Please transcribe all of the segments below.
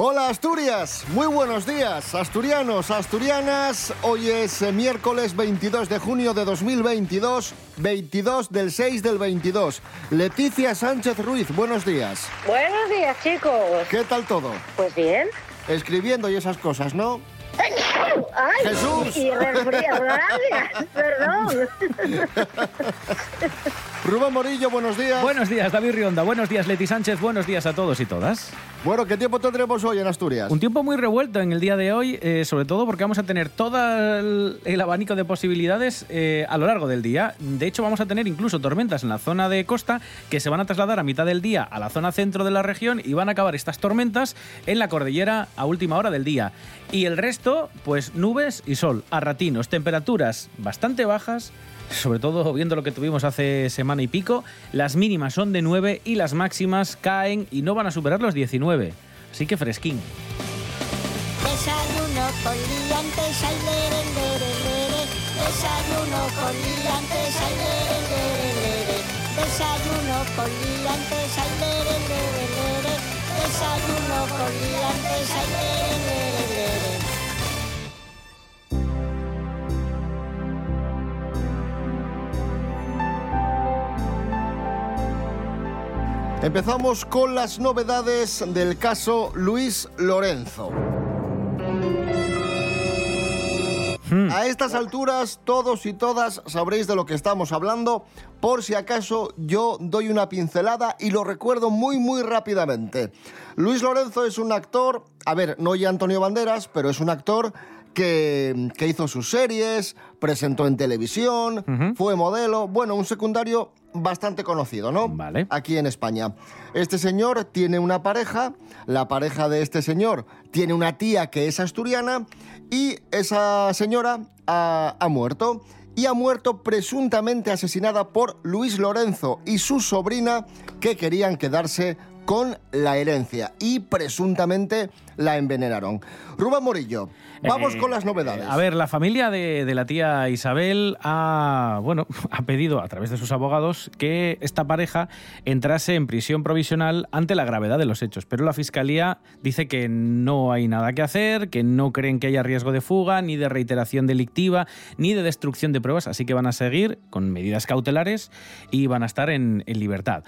Hola Asturias, muy buenos días, asturianos, asturianas. Hoy es eh, miércoles 22 de junio de 2022, 22 del 6 del 22. Leticia Sánchez Ruiz, buenos días. Buenos días, chicos. ¿Qué tal todo? Pues bien. Escribiendo y esas cosas, ¿no? ¡Ay! Jesús. Y. Perdón. Rubén Morillo, buenos días. Buenos días, David Rionda. Buenos días, Leti Sánchez. Buenos días a todos y todas. Bueno, ¿qué tiempo tendremos hoy en Asturias? Un tiempo muy revuelto en el día de hoy, eh, sobre todo porque vamos a tener todo el, abanico de posibilidades eh, a lo largo del día. De hecho, vamos a tener incluso tormentas en la zona de costa que se van a trasladar a mitad del día a la zona centro de la región y van a acabar estas tormentas en la cordillera a última hora del día. Y el resto, pues nubes y sol, a ratinos, temperaturas bastante bajas. Sobre todo viendo lo que tuvimos hace semana y pico, las mínimas son de 9 y las máximas caen y no van a superar los 19. Así que fresquín. Desayuno con liantes, ay, lere, lere, lere. Desayuno con liantes, ay, lere, lere, lere. Desayuno con liantes, ay, lere, lere, lere. Desayuno con liantes, ay, lere, lere. Empezamos con las novedades del caso Luis Lorenzo. A estas alturas, todos y todas sabréis de lo que estamos hablando. Por si acaso, yo doy una pincelada y lo recuerdo muy, muy rápidamente. Luis Lorenzo es un actor, a ver, no ya Antonio Banderas, pero es un actor que, que hizo sus series, presentó en televisión, fue modelo, bueno, un secundario bastante conocido, ¿no? Vale. Aquí en España. Este señor tiene una pareja, la pareja de este señor tiene una tía que es asturiana y esa señora ha, ha muerto. Y ha muerto presuntamente asesinada por Luis Lorenzo y su sobrina que querían quedarse con la herencia y presuntamente la envenenaron. Rubén Morillo, vamos Eh, con las novedades. A ver, la familia de, de la tía Isabel ha, bueno, ha pedido a través de sus abogados que esta pareja entrase en prisión provisional ante la gravedad de los hechos. Pero la fiscalía dice que no hay nada que hacer, que no creen que haya riesgo de fuga, ni de reiteración delictiva, ni de destrucción de pruebas. Así que van a seguir con medidas cautelares y van a estar en, en libertad.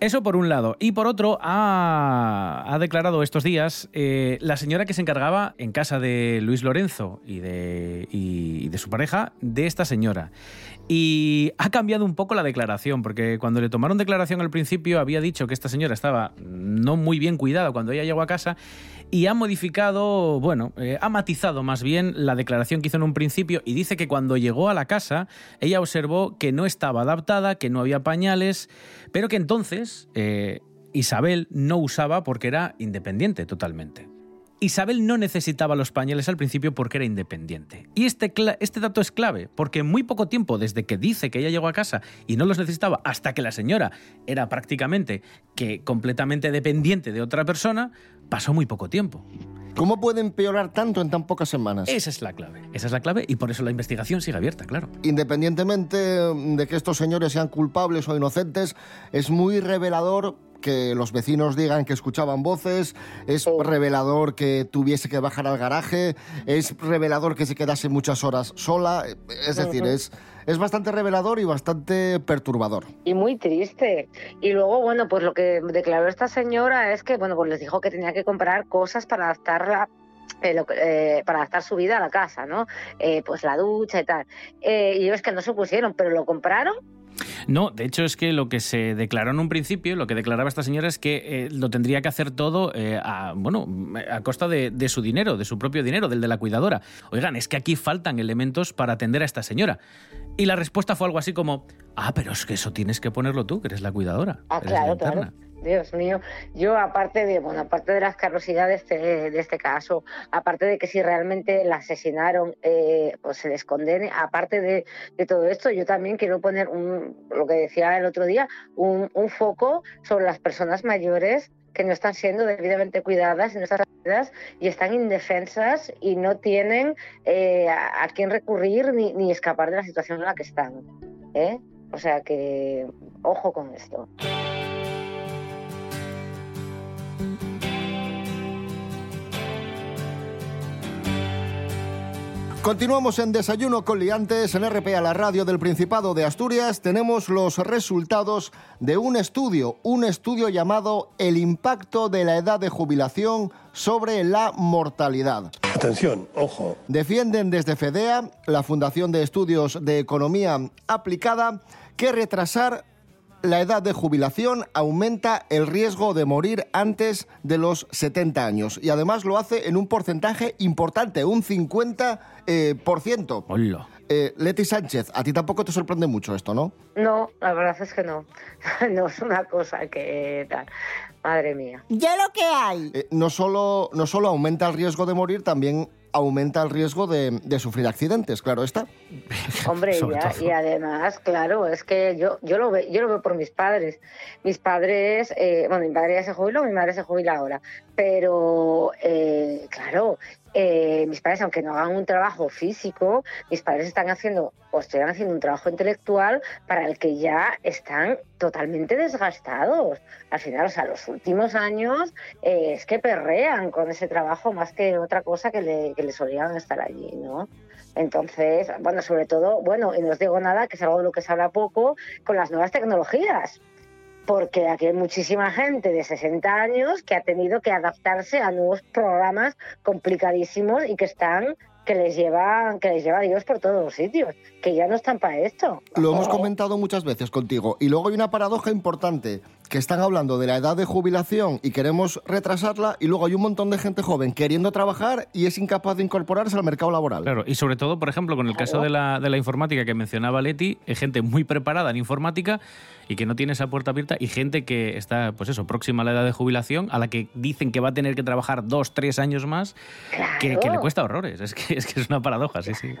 Eso por un lado. Y por otro, ha, ha declarado estos días eh, la señora que se encargaba en casa de Luis Lorenzo y de, y- y de su pareja de esta señora. Y ha cambiado un poco la declaración, porque cuando le tomaron declaración al principio había dicho que esta señora estaba no muy bien cuidada cuando ella llegó a casa y ha modificado, bueno, eh, ha matizado más bien la declaración que hizo en un principio y dice que cuando llegó a la casa ella observó que no estaba adaptada, que no había pañales, pero que entonces eh, Isabel no usaba porque era independiente totalmente. Isabel no necesitaba los pañales al principio porque era independiente. Y este, este dato es clave, porque en muy poco tiempo, desde que dice que ella llegó a casa y no los necesitaba, hasta que la señora era prácticamente que completamente dependiente de otra persona, pasó muy poco tiempo. ¿Cómo puede empeorar tanto en tan pocas semanas? Esa es la clave. Esa es la clave y por eso la investigación sigue abierta, claro. Independientemente de que estos señores sean culpables o inocentes, es muy revelador que los vecinos digan que escuchaban voces, es revelador que tuviese que bajar al garaje, es revelador que se quedase muchas horas sola, es decir, es, es bastante revelador y bastante perturbador. Y muy triste. Y luego, bueno, pues lo que declaró esta señora es que, bueno, pues les dijo que tenía que comprar cosas para adaptarla. eh, lo eh, para adaptar su vida a la casa, ¿no? Eh, pues la ducha y tal. Eh, y ellos que no se pusieron, pero lo compraron No, de hecho es que lo que se declaró en un principio, lo que declaraba esta señora es que eh, lo tendría que hacer todo eh, a, bueno, a costa de, de su dinero, de su propio dinero, del de la cuidadora. Oigan, es que aquí faltan elementos para atender a esta señora. Y la respuesta fue algo así como, ah, pero es que eso tienes que ponerlo tú, que eres la cuidadora. Ah, eres la claro, interna". claro. Dios mío, yo aparte de, bueno, aparte de la asquerosidad de este, caso, aparte de que si realmente la asesinaron, eh, pues se les condene, aparte de, todo esto, yo también quiero poner un, lo que decía el otro día, un, foco sobre las personas mayores que no están siendo debidamente cuidadas no están y están indefensas y no tienen eh, a, quién recurrir ni, ni, escapar de la situación en la que están. ¿eh? O sea que, ojo con esto. Continuamos en Desayuno con Liantes, en RPA, la radio del Principado de Asturias. Tenemos los resultados de un estudio, un estudio llamado El impacto de la edad de jubilación sobre la mortalidad. Atención, ojo. Defienden desde FEDEA, la Fundación de Estudios de Economía Aplicada, que retrasar la edad de jubilación aumenta el riesgo de morir antes de los 70 años. Y además lo hace en un porcentaje importante, un 50%. Eh, por ciento. Hola. Eh, Leti Sánchez, a ti tampoco te sorprende mucho esto, ¿no? No, la verdad es que no. no es una cosa que tal. Madre mía. Ya lo que hay. Eh, no, solo, no solo aumenta el riesgo de morir, también aumenta el riesgo de, de sufrir accidentes, claro está. Hombre, ya, y además, claro, es que yo, yo, lo, veo, yo lo veo por mis padres. Mis padres, eh, bueno, mi padre ya se jubiló, mi madre se jubila ahora, pero eh, claro, eh, mis padres, aunque no hagan un trabajo físico, mis padres están haciendo o están haciendo un trabajo intelectual para el que ya están totalmente desgastados. Al final, o sea, los últimos años eh, es que perrean con ese trabajo más que otra cosa que, que les obligan a estar allí, ¿no? Entonces, bueno, sobre todo, bueno, y no os digo nada, que es algo de lo que se habla poco, con las nuevas tecnologías porque aquí hay muchísima gente de 60 años que ha tenido que adaptarse a nuevos programas complicadísimos y que están que les lleva que les lleva a Dios por todos los sitios, que ya no están para esto. Lo hemos comentado muchas veces contigo y luego hay una paradoja importante que están hablando de la edad de jubilación y queremos retrasarla y luego hay un montón de gente joven queriendo trabajar y es incapaz de incorporarse al mercado laboral. Claro, y sobre todo, por ejemplo, con el caso de la, de la informática que mencionaba Leti, hay gente muy preparada en informática y que no tiene esa puerta abierta y gente que está, pues eso, próxima a la edad de jubilación, a la que dicen que va a tener que trabajar dos, tres años más, claro. que, que, le cuesta horrores. Es que, es que es una paradoja, sí, sí.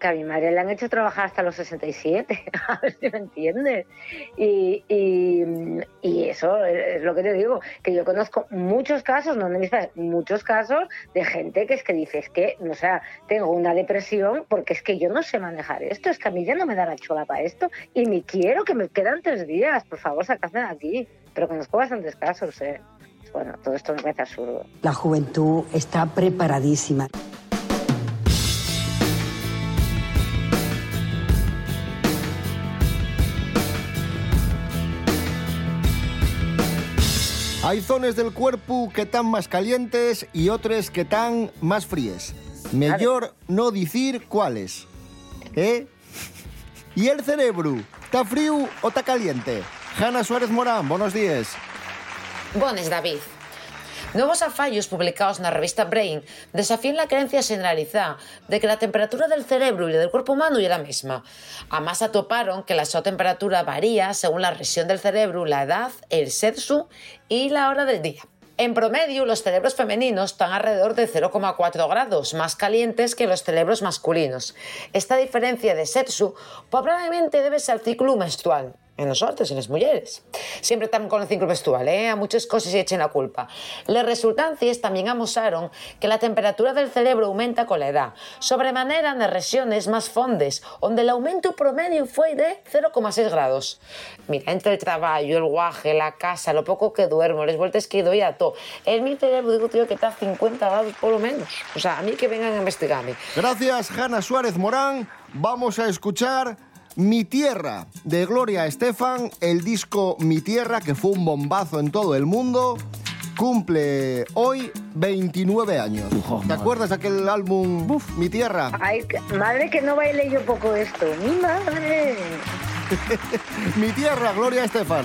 Que a mi madre le han hecho trabajar hasta los 67, a ver si me entiendes. Y, y, y, eso es lo que te digo, que yo conozco muchos casos, no muchos casos de gente que es que dice, es que, o sea, tengo una depresión porque es que yo no sé manejar esto, es que a mí ya no me da la chola para esto y ni quiero que me quedan tres días, por favor, sacadme de aquí. Pero conozco bastantes casos, ¿eh? Bueno, todo esto me parece absurdo. La juventud está preparadísima. Hay zonas del cuerpo que están más calientes y otras que están más fríes. Mejor no decir cuáles. ¿Eh? ¿Y el cerebro? ¿Está frío o está caliente? Hanna Suárez Morán, buenos días. Bones, David. Nuevos afallos publicados en la revista Brain desafían la creencia generalizada de que la temperatura del cerebro y del cuerpo humano es la misma. Además, atoparon que la temperatura varía según la región del cerebro, la edad, el sexo y la hora del día. En promedio, los cerebros femeninos están alrededor de 0,4 grados más calientes que los cerebros masculinos. Esta diferencia de sexo probablemente debe ser al ciclo menstrual, en los hombres y en las mujeres. Siempre están con el ciclo menstrual, ¿eh? a muchas cosas se echen la culpa. Las resultancias también amosaron que la temperatura del cerebro aumenta con la edad, sobremanera en las regiones más fondes, donde el aumento promedio fue de 0,6 grados. Mira, entre el trabajo, el guaje, la casa, lo poco que duermo, las vueltas que doy a todo, en mi cerebro digo, tío, que está a 50 grados por lo menos. O sea, a mí que vengan a investigarme. Gracias, Hanna Suárez Morán. Vamos a escuchar mi Tierra de Gloria Estefan, el disco Mi Tierra, que fue un bombazo en todo el mundo, cumple hoy 29 años. Oh, ¿Te madre. acuerdas de aquel álbum Uf, Mi Tierra? Ay, madre que no baile yo poco esto. Mi madre. Mi Tierra, Gloria Estefan.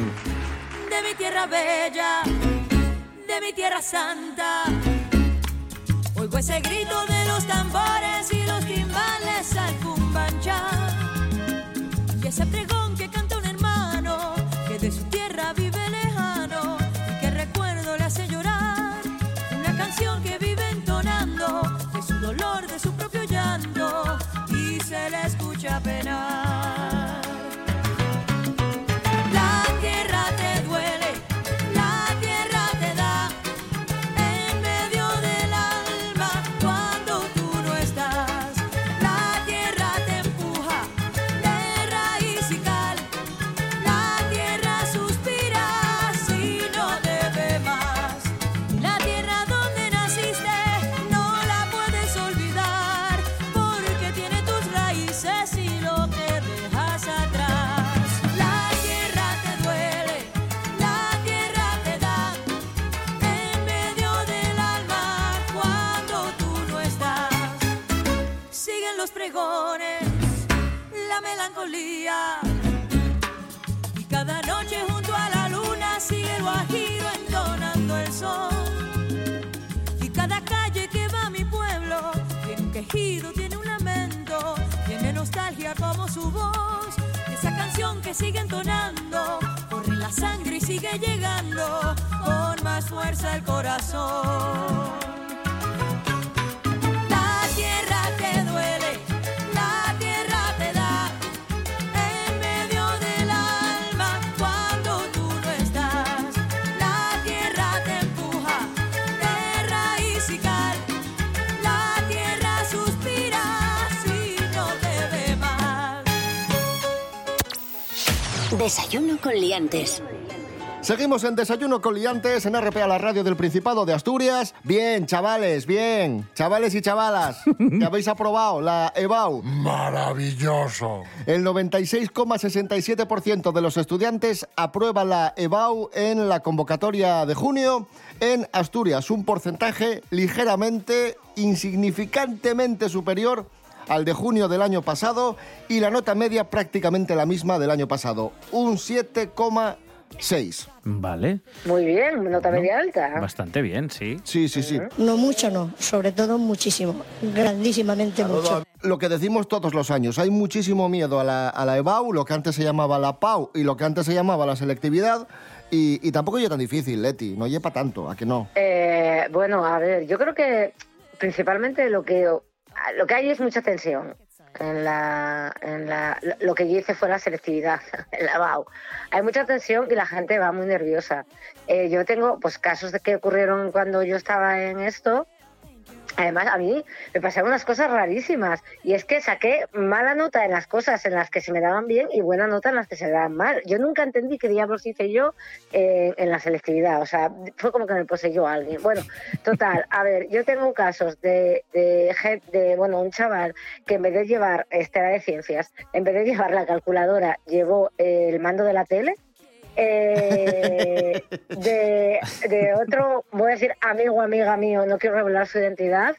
de mi tierra bella, de mi tierra santa. Oigo ese grito de los tambores y Y ese Desayuno con liantes. Seguimos en Desayuno con Liantes en RPA, la radio del Principado de Asturias. Bien, chavales, bien. Chavales y chavalas, que habéis aprobado la EBAU. Maravilloso. El 96,67% de los estudiantes aprueba la EBAU en la convocatoria de junio en Asturias, un porcentaje ligeramente, insignificantemente superior al de junio del año pasado y la nota media prácticamente la misma del año pasado, un 7,6. Vale, Muy bien, nota media alta. bastante bien, sí. Sí, sí, sí. No mucho, no. Sobre todo muchísimo. Grandísimamente mucho. Lo que decimos todos los años, hay muchísimo miedo a la, a la EBAU, lo que antes se llamaba la PAU y lo que antes se llamaba la selectividad, y, y tampoco es tan difícil, Leti, no lleva tanto, ¿a que no? Eh, bueno, a ver, yo creo que principalmente lo que lo que hay es mucha tensión en la, en la lo que yo hice fue la selectividad, el lavado. Hay mucha tensión y la gente va muy nerviosa. Eh, yo tengo pues casos de que ocurrieron cuando yo estaba en esto. Además, a mí me pasaron unas cosas rarísimas y es que saqué mala nota en las cosas en las que se me daban bien y buena nota en las que se me daban mal. Yo nunca entendí qué diablos hice yo eh, en la selectividad, o sea, fue como que me poseyó alguien. Bueno, total, a ver, yo tengo casos de, de, de, bueno, un chaval que en vez de llevar, este era de ciencias, en vez de llevar la calculadora, llevó el mando de la tele. Eh, de, de otro, voy a decir amigo, amiga mío, no quiero revelar su identidad,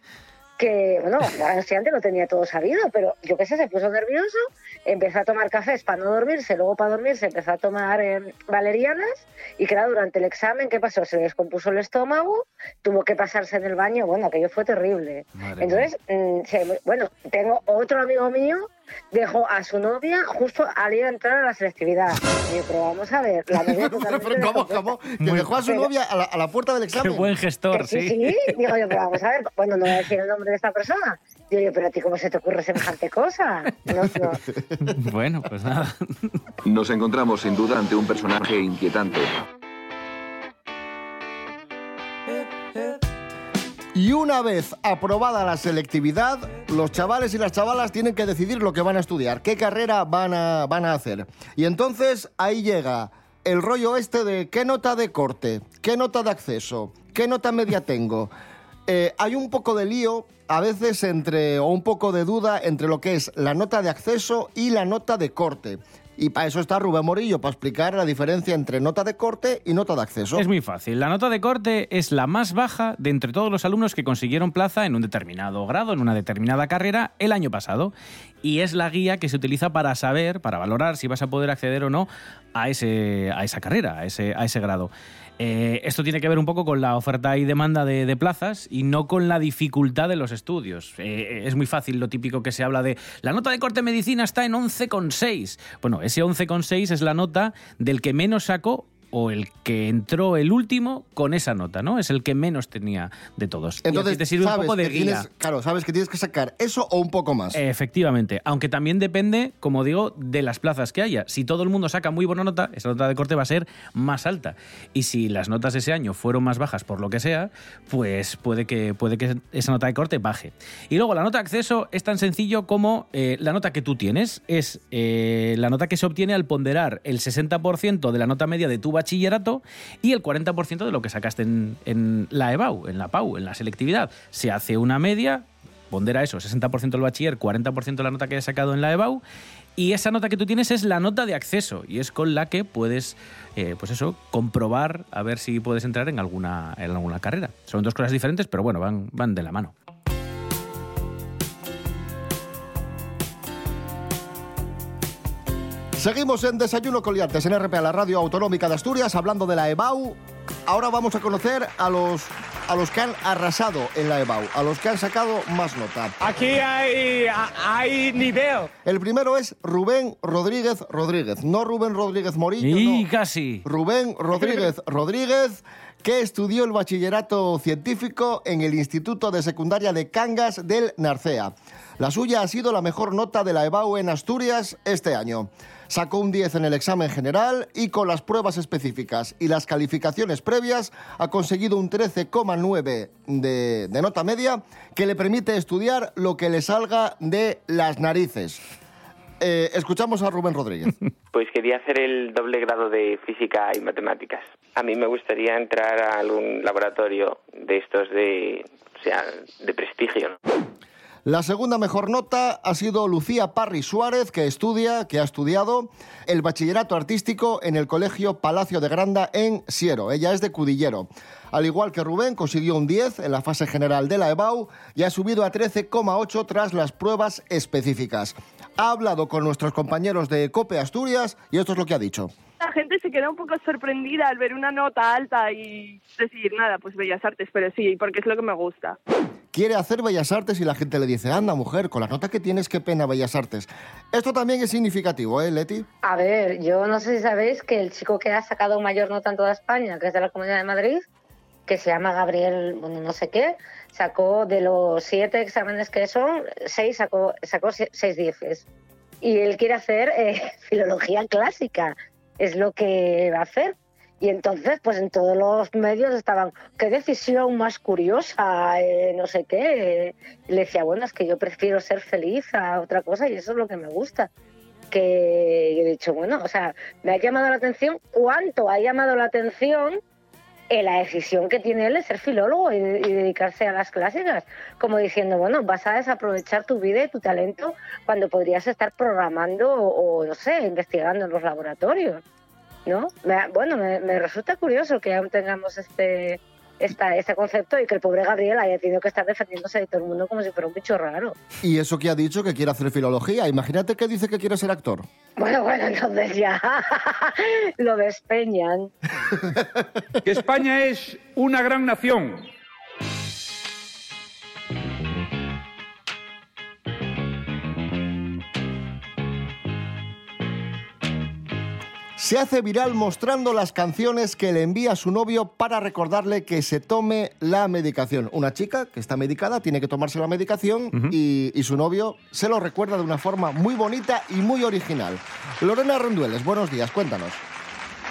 que, bueno, el estudiante lo tenía todo sabido, pero yo qué sé, se puso nervioso, empezó a tomar cafés para no dormirse, luego para dormirse empezó a tomar eh, valerianas y claro, durante el examen, ¿qué pasó? Se le descompuso el estómago, tuvo que pasarse en el baño, bueno, aquello fue terrible. Madre Entonces, mm, se- bueno, tengo otro amigo mío, dejó a su novia justo al ir a entrar a la selectividad. Y yo, pero vamos a ver, la novia totalmente Pero, ¿Cómo, cómo? Que dejó a su Pero- novia a la, a la puerta del Qué examen. buen gestor, sí, sí. sí, digo yo, pero vamos a ver, bueno, no voy a decir el nombre de esta persona. Digo yo, pero a ti, ¿cómo se te ocurre semejante cosa? No, no. Bueno, pues nada. Nos encontramos sin duda ante un personaje inquietante. Y una vez aprobada la selectividad, los chavales y las chavalas tienen que decidir lo que van a estudiar, qué carrera van a, van a hacer. Y entonces ahí llega el rollo este de qué nota de corte, qué nota de acceso, qué nota media tengo. Eh, hay un poco de lío a veces entre, o un poco de duda entre lo que es la nota de acceso y la nota de corte. Y para eso está Rubén Morillo, para explicar la diferencia entre nota de corte y nota de acceso. Es muy fácil. La nota de corte es la más baja de entre todos los alumnos que consiguieron plaza en un determinado grado, en una determinada carrera, el año pasado. Y es la guía que se utiliza para saber, para valorar si vas a poder acceder o no a, ese, a esa carrera, a ese, a ese grado. Eh, esto tiene que ver un poco con la oferta y demanda de, plazas y no con la dificultad de los estudios. Eh, es muy fácil lo típico que se habla de la nota de corte de medicina está en 11,6. Bueno, ese 11,6 es la nota del que menos sacó o el que entró el último con esa nota, ¿no? Es el que menos tenía de todos. Y Entonces, así te sirve un poco de guía. tienes, claro, sabes que tienes que sacar eso o un poco más. Efectivamente, aunque también depende, como digo, de las plazas que haya. Si todo el mundo saca muy buena nota, esa nota de corte va a ser más alta. Y si las notas ese año fueron más bajas por lo que sea, pues puede que, puede que esa nota de corte baje. Y luego la nota de acceso es tan sencillo como eh, la nota que tú tienes. Es eh, la nota que se obtiene al ponderar el 60% de la nota media de tu bachillerato y el 40% de lo que sacaste en, la EBAU, en la PAU, en la selectividad. Se hace una media, pondera eso, 60% el bachiller, 40% la nota que hayas sacado en la EBAU, y esa nota que tú tienes es la nota de acceso, y es con la que puedes, eh, pues eso, comprobar a ver si puedes entrar en alguna, en alguna carrera. Son dos cosas diferentes, pero bueno, van, van de la mano. Seguimos en Desayuno Coliantes en RPA, la radio autonómica de Asturias, hablando de la EBAU. Ahora vamos a conocer a los a los que han arrasado en la EBAU, a los que han sacado más nota. Aquí hay, hay nivel. El primero es Rubén Rodríguez Rodríguez, no Rubén Rodríguez Morillo, Y no. casi. Rubén Rodríguez Rodríguez, que estudió el bachillerato científico en el Instituto de Secundaria de Cangas del Narcea. La suya ha sido la mejor nota de la EBAU en Asturias este año. Sacó un 10 en el examen general y con las pruebas específicas y las calificaciones previas ha conseguido un 13,9 de, de nota media que le permite estudiar lo que le salga de las narices. Eh, escuchamos a Rubén Rodríguez. Pues quería hacer el doble grado de física y matemáticas. A mí me gustaría entrar a algún laboratorio de estos de, o sea, de prestigio. La segunda mejor nota ha sido Lucía Parry Suárez, que estudia, que ha estudiado el bachillerato artístico en el Colegio Palacio de Granda en Siero. Ella es de Cudillero. Al igual que Rubén, consiguió un 10 en la fase general de la EBAU y ha subido a 13,8 tras las pruebas específicas. Ha hablado con nuestros compañeros de COPE Asturias y esto es lo que ha dicho. La gente se queda un poco sorprendida al ver una nota alta y decir, nada, pues Bellas Artes, pero sí, porque es lo que me gusta. quiere hacer Bellas Artes y la gente le dice, anda mujer, con la nota que tienes, qué pena Bellas Artes. Esto también es significativo, ¿eh, Leti? A ver, yo no sé si sabéis que el chico que ha sacado mayor nota en toda España, que es de la Comunidad de Madrid, que se llama Gabriel, bueno, no sé qué, sacó de los siete exámenes que son, seis sacó, sacó se- seis dieces. Y él quiere hacer eh, filología clásica, es lo que va a hacer. Y entonces, pues en todos los medios estaban, qué decisión más curiosa, eh, no sé qué. le decía, bueno, es que yo prefiero ser feliz a otra cosa y eso es lo que me gusta que he dicho, bueno, o sea, me ha llamado la atención cuánto ha llamado la atención la decisión que tiene él de ser filólogo y, de- y dedicarse a las clásicas, como diciendo, bueno, vas a desaprovechar tu vida y tu talento cuando podrías estar programando o, no sé, investigando en los laboratorios, ¿no? Me bueno, me, me resulta curioso que aún tengamos este esta, este concepto y que el pobre Gabriel haya tenido que estar defendiéndose de todo el mundo como si fuera un bicho raro. Y eso que ha dicho que quiere hacer filología. Imagínate que dice que quiere ser actor. Bueno, bueno, entonces ya lo despeñan. que España es una gran nación. Se hace viral mostrando las canciones que le envía su novio para recordarle que se tome la medicación. Una chica que está medicada tiene que tomarse la medicación y, y su novio se lo recuerda de una forma muy bonita y muy original. Lorena Rendueles, buenos días, cuéntanos.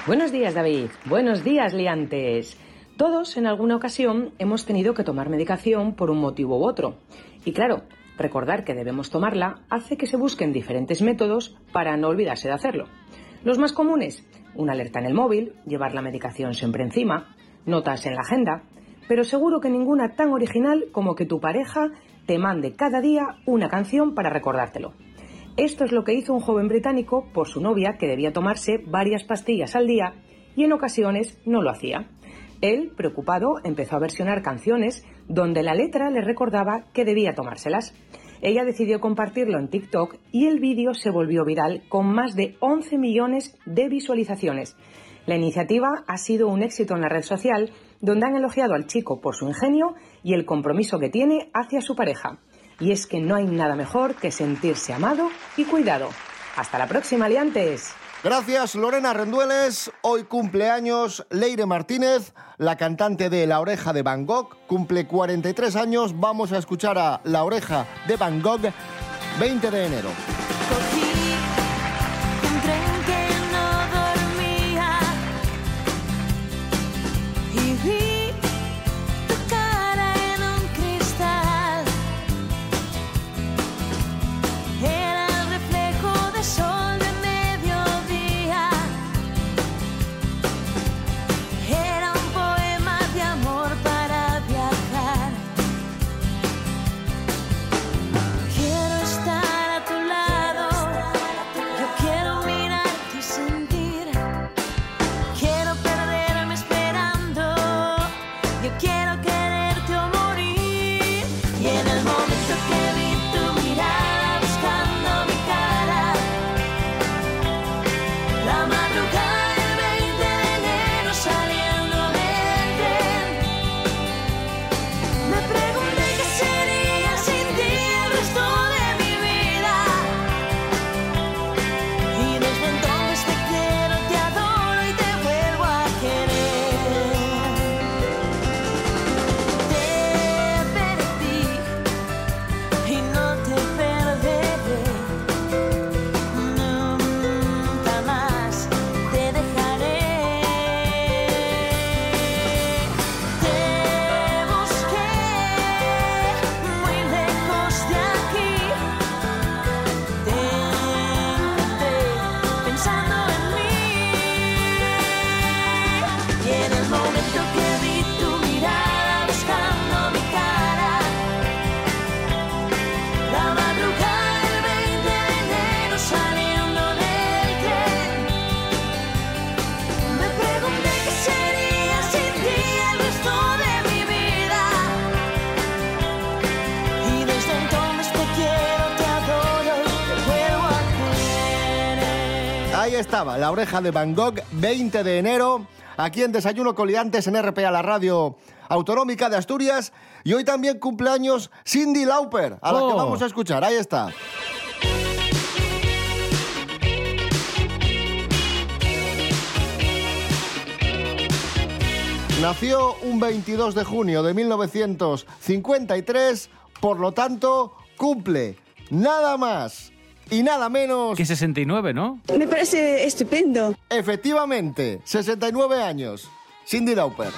Buenos días, David. Buenos días, liantes. Todos en alguna ocasión hemos tenido que tomar medicación por un motivo u otro. Y claro, recordar que debemos tomarla hace que se busquen diferentes métodos para no olvidarse de hacerlo. Los más comunes, una alerta en el móvil, llevar la medicación siempre encima, notas en la agenda, pero seguro que ninguna tan original como que tu pareja te mande cada día una canción para recordártelo. Esto es lo que hizo un joven británico por su novia que debía tomarse varias pastillas al día y en ocasiones no lo hacía. Él, preocupado, empezó a versionar canciones donde la letra le recordaba que debía tomárselas. Ella decidió compartirlo en TikTok y el vídeo se volvió viral con más de 11 millones de visualizaciones. La iniciativa ha sido un éxito en la red social donde han elogiado al chico por su ingenio y el compromiso que tiene hacia su pareja. Y es que no hay nada mejor que sentirse amado y cuidado. Hasta la próxima, liantes. Gracias, Lorena Rendueles. Hoy cumpleaños Leire Martínez, la cantante de La Oreja de Van Gogh. Cumple 43 años. Vamos a escuchar a La Oreja de Van Gogh, 20 de enero. quiero que estaba, La oreja de Van Gogh, 20 de enero, aquí en Desayuno Coliantes en RPA, la radio autonómica de Asturias. Y hoy también cumpleaños Cindy Lauper, a la que Oh. vamos a escuchar. Ahí está. Nació un 22 de junio de 1953, por lo tanto, cumple nada más y nada menos... Que 69, ¿no? Me parece estupendo. Efectivamente, 69 años. Cindy Lauper.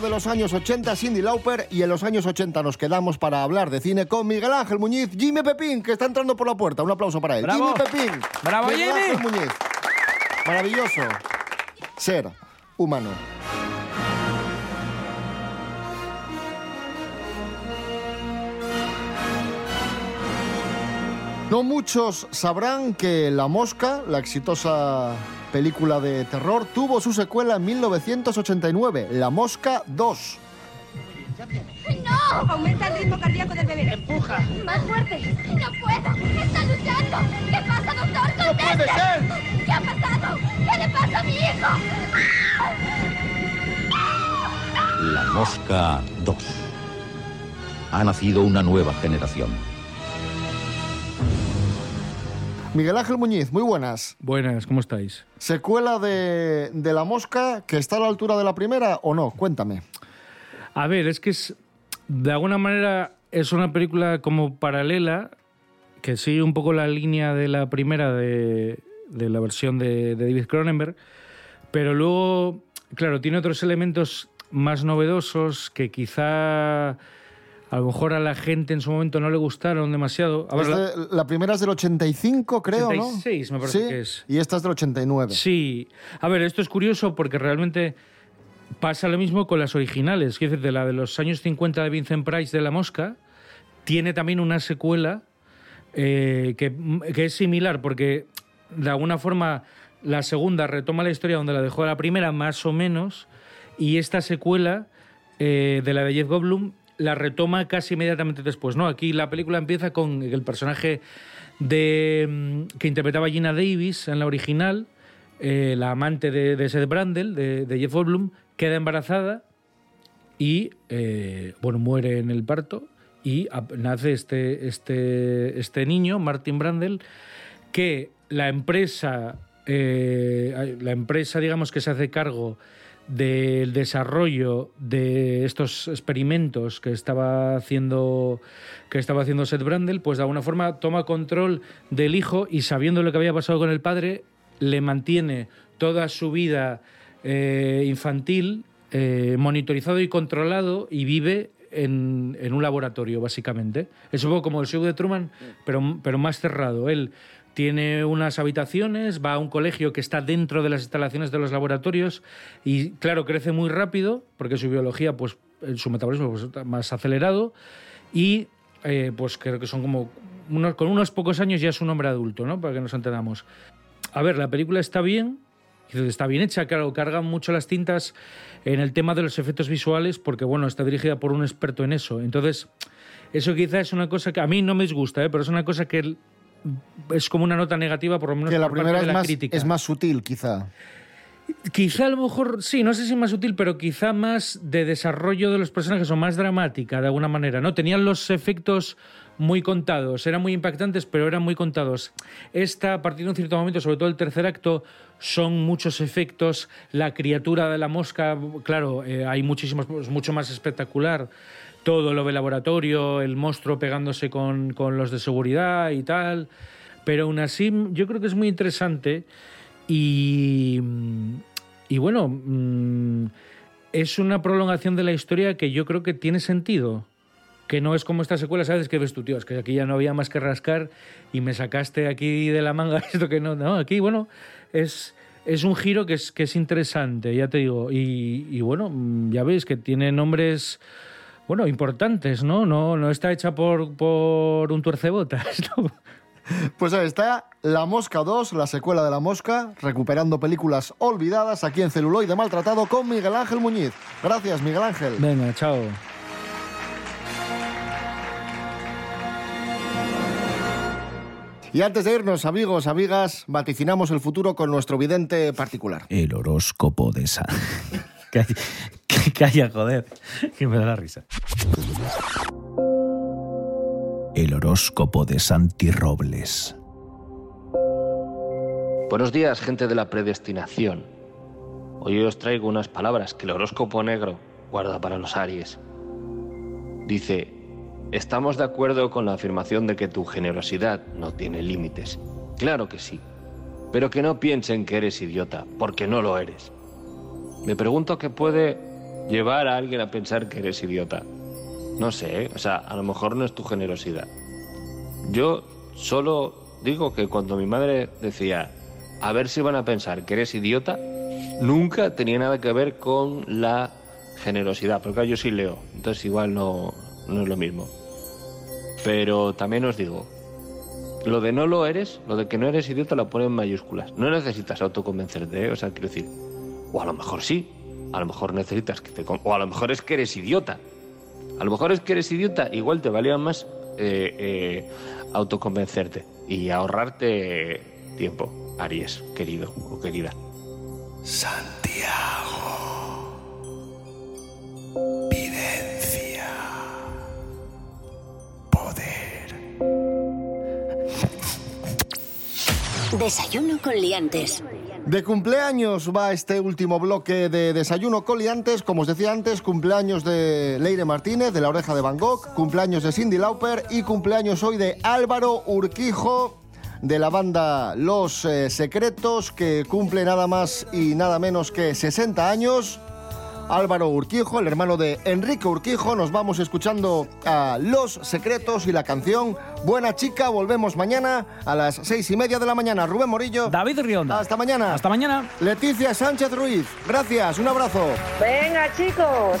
De los años 80, Cindy Lauper, y en los años 80 nos quedamos para hablar de cine con Miguel Ángel Muñiz, Jimmy Pepín, que está entrando por la puerta. Un aplauso para él. ¡Bravo! Jimmy Pepín. ¡Bravo, Miguel Jimmy! Ángel Muñiz. Maravilloso. Ser humano. No muchos sabrán que La Mosca, la exitosa película de terror, tuvo su secuela en 1989, La Mosca 2. ¡No! Aumenta el ritmo cardíaco del bebé. ¡Empuja! ¡Más fuerte! ¡No puedo! ¡Está luchando! ¿Qué pasa, doctor? ¡No puede ser! ¿Qué ha pasado? ¿Qué le pasa a mi hijo? La Mosca 2. Ha nacido una nueva generación. Miguel Ángel Muñiz, muy buenas. Buenas, ¿cómo estáis? ¿Secuela de, de La Mosca que está a la altura de la primera o no? Cuéntame. A ver, es que es. De alguna manera es una película como paralela que sigue un poco la línea de la primera de, de la versión de, de David Cronenberg, pero luego, claro, tiene otros elementos más novedosos que quizá a lo mejor a la gente en su momento no le gustaron demasiado. La- primera es del 85, creo, 86 ¿no? me parece Sí, que es. Y esta es del 89. Sí. A ver, esto es curioso porque realmente pasa lo mismo con las originales. Quiero decir, de la de los años 50 de Vincent Price de La Mosca, tiene también una secuela eh, que, que es similar porque de alguna forma la segunda retoma la historia donde la dejó la primera, más o menos, y esta secuela eh, de la de Jeff Goldblum la retoma casi inmediatamente después. ¿no? Aquí la película empieza con el personaje de, mm, que interpretaba Gina Davis en la original, eh, la amante de, Seth Brandel, de, Jeff Goldblum, queda embarazada y eh, bueno, muere en el parto y nace este, este, este niño, Martin Brandel, que la empresa, eh, la empresa, digamos, que se hace cargo del desarrollo de estos experimentos que estaba haciendo que estaba haciendo Seth Brandel, pues de alguna forma toma control del hijo y sabiendo lo que había pasado con el padre, le mantiene toda su vida eh, infantil eh, monitorizado y controlado y vive en, en un laboratorio, básicamente. Es un poco como el show de Truman, pero, pero más cerrado. Él tiene unas habitaciones, va a un colegio que está dentro de las instalaciones de los laboratorios y, claro, crece muy rápido porque su biología, pues, su metabolismo pues, está más acelerado y, eh, pues, creo que son como... Con unos pocos años ya es un hombre adulto, ¿no? Para que nos entendamos. A ver, la película está bien, está bien hecha, claro, cargan mucho las tintas en el tema de los efectos visuales porque, bueno, está dirigida por un experto en eso. Entonces, eso quizá es una cosa que a mí no me disgusta, ¿eh? pero es una cosa que es como una nota negativa, por lo menos Que la por parte primera de es la más, crítica. es más sutil, quizá. Quizá a lo mejor, sí, no sé si más útil, pero quizá más de desarrollo de los personajes o más dramática, de alguna manera, ¿no? Tenían los efectos muy contados, eran muy impactantes, pero eran muy contados. Esta, a partir de un cierto momento, sobre todo el tercer acto, son muchos efectos. La criatura de la mosca, claro, eh, hay muchísimos, es mucho más espectacular. Todo lo del laboratorio, el monstruo pegándose con, con los de seguridad y tal. Pero aún así, yo creo que es muy interesante. Y, y bueno, mm, es una prolongación de la historia que yo creo que tiene sentido. Que no es como esta secuela, ¿sabes? Que ves tú, tío, es que aquí ya no había más que rascar y me sacaste aquí de la manga esto que no. No, aquí, bueno, es, es un giro que es, que es interesante, ya te digo. Y, y bueno, mm, ya veis que tiene nombres, bueno, importantes, ¿no? No, no está hecha por, por un tuercebotas, ¿no? Pues ahí está, La Mosca 2, la secuela de La Mosca, recuperando películas olvidadas aquí en Celuloide Maltratado con Miguel Ángel Muñiz. Gracias, Miguel Ángel. Venga, chao. Y antes de irnos, amigos, amigas, vaticinamos el futuro con nuestro vidente particular. El horóscopo de San. Calla, joder, que me da la risa. El horóscopo de Santi Robles. Buenos días, gente de la predestinación. Hoy os traigo unas palabras que el horóscopo negro guarda para los Aries. Dice, estamos de acuerdo con la afirmación de que tu generosidad no tiene límites. Claro que sí, pero que no piensen que eres idiota, porque no lo eres. Me pregunto qué puede llevar a alguien a pensar que eres idiota. No sé, ¿eh? o sea, a lo mejor no es tu generosidad. Yo solo digo que cuando mi madre decía, a ver si van a pensar que eres idiota, nunca tenía nada que ver con la generosidad, porque yo sí leo, entonces igual no, no es lo mismo. Pero también os digo, lo de no lo eres, lo de que no eres idiota lo pone en mayúsculas. No necesitas autoconvencerte, ¿eh? o sea, quiero decir, o a lo mejor sí, a lo mejor necesitas que te... O a lo mejor es que eres idiota. A lo mejor es que eres idiota, igual te valía más eh, eh, autoconvencerte y ahorrarte tiempo, Aries, querido o querida. Videncia. Desayuno con liantes. De cumpleaños va este último bloque de Desayuno Coliantes. Como os decía antes, cumpleaños de Leire Martínez, de La Oreja de Van Gogh, cumpleaños de Cindy Lauper y cumpleaños hoy de Álvaro Urquijo, de la banda Los eh, Secretos, que cumple nada más y nada menos que 60 años. Álvaro Urquijo, el hermano de Enrique Urquijo. Nos vamos escuchando a Los Secretos y la canción Buena Chica. Volvemos mañana a las seis y media de la mañana. Rubén Morillo. David Rionda. Hasta mañana. Hasta mañana. Leticia Sánchez Ruiz. Gracias. Un abrazo. Venga, chicos.